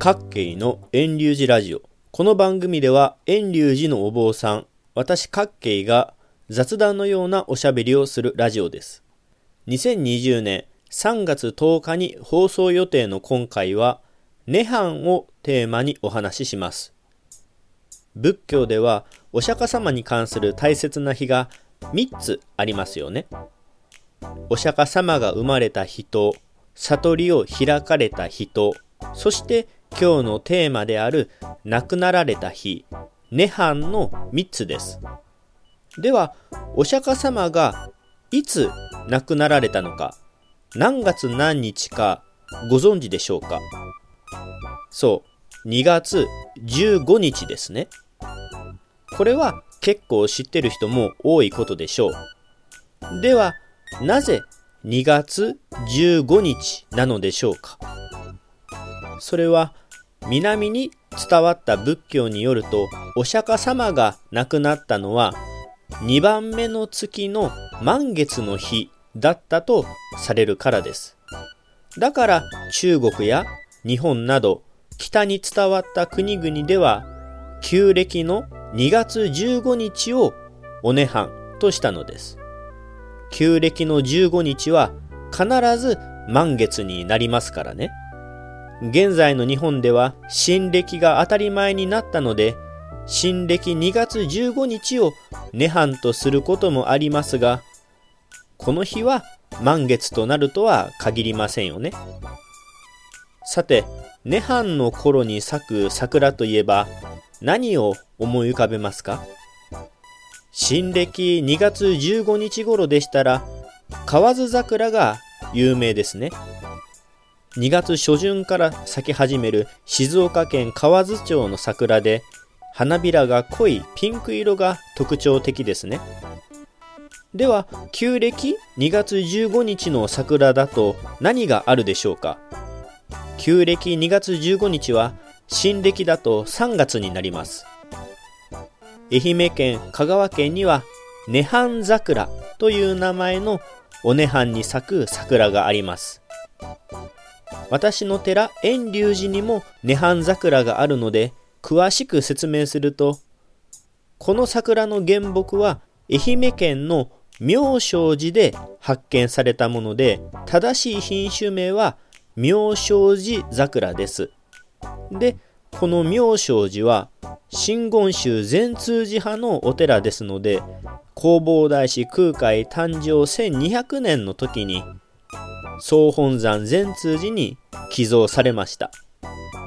各系の遠流寺ラジオ。この番組では、遠流寺のお坊さん、私各系が雑談のようなおしゃべりをするラジオです。2020年3月10日に放送予定の今回は、涅槃をテーマにお話しします。仏教では、お釈迦様に関する大切な日が3つありますよね。お釈迦様が生まれた人、悟りを開かれた人、そして今日のテーマである亡くなられた日、涅槃の3つです。では、お釈迦様がいつ亡くなられたのか、何月何日かご存知でしょうか？そう、2月15日ですね。これは結構知ってる人も多いことでしょう。では、なぜ2月15日なのでしょうか？それは南に伝わった仏教によるとお釈迦様が亡くなったのは2番目の月の満月の日だったとされるからです。だから中国や日本など北に伝わった国々では旧暦の2月15日をお涅槃としたのです。旧暦の15日は必ず満月になりますからね。現在の日本では新暦が当たり前になったので、新暦2月15日を涅槃とすることもありますが、この日は満月となるとは限りませんよね。さて、涅槃の頃に咲く桜といえば何を思い浮かべますか？新暦2月15日頃でしたら河津桜が有名ですね。2月初旬から咲き始める静岡県河津町の桜で花びらが濃いピンク色が特徴的ですね。では、旧暦？2月15日の桜だと何があるでしょうか？旧暦？2月15日は新暦だと3月になります。愛媛県、香川県には、涅槃桜という名前のお涅槃に咲く桜があります。私の寺、遠隆寺にも涅槃桜があるので、詳しく説明すると、この桜の原木は愛媛県の妙正寺で発見されたもので、正しい品種名は妙正寺桜です。で、この妙正寺は真言宗全通寺派のお寺ですので、弘法大師空海誕生1200年の時に、総本山全通寺に寄贈されました。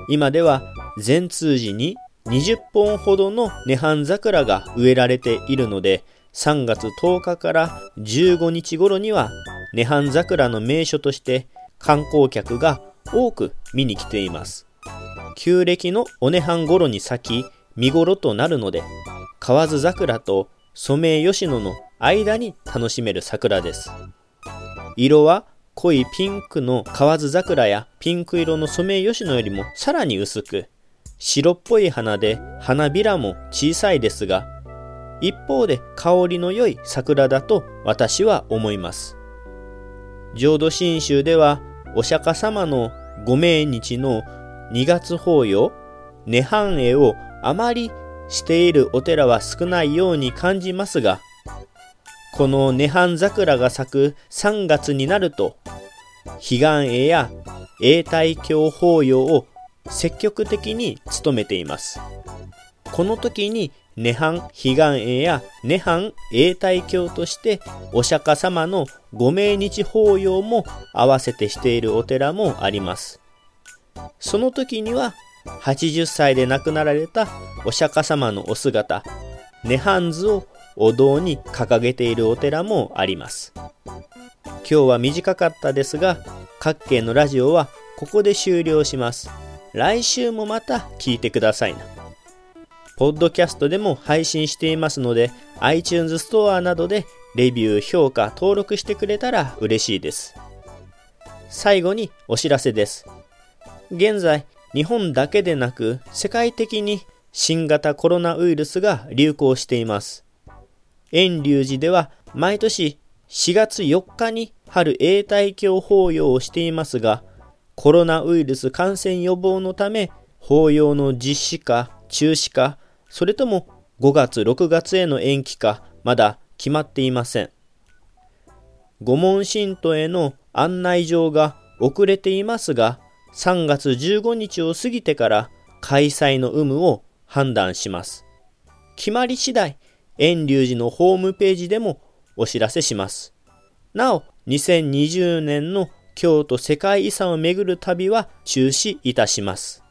今では全通寺に20本ほどの涅槃桜が植えられているので、3月10日から15日頃には涅槃桜の名所として観光客が多く見に来ています。旧暦のお涅槃頃に咲き見頃となるので、河津桜とソメイヨシノの間に楽しめる桜です。色は濃いピンクの河津桜やピンク色のソメイヨシノよりもさらに薄く、白っぽい花で花びらも小さいですが、一方で香りの良い桜だと私は思います。浄土真宗ではお釈迦様のご命日の2月法要、涅槃会をあまりしているお寺は少ないように感じますが、この涅槃桜が咲く3月になると、彼岸会や永代教法要を積極的に務めています。この時に涅槃彼岸会や涅槃永代教としてお釈迦様のご命日法要も合わせてしているお寺もあります。その時には80歳で亡くなられたお釈迦様のお姿、涅槃図をお堂に掲げているお寺もあります。今日は短かったですが、各県のラジオはここで終了します。来週もまた聞いてくださいな。ポッドキャストでも配信していますので、iTunes ストアなどでレビュー、評価、登録してくれたら嬉しいです。最後にお知らせです。現在、日本だけでなく世界的に新型コロナウイルスが流行しています。遠隆寺では毎年4月4日に春永代教法要をしていますが、コロナウイルス感染予防のため法要の実施か中止か、それとも5月6月への延期か、まだ決まっていません。御門信徒への案内状が遅れていますが、3月15日を過ぎてから開催の有無を判断します。決まり次第、遠隆寺のホームページでもお知らせします。なお、2020年の京都世界遺産を巡る旅は中止いたします。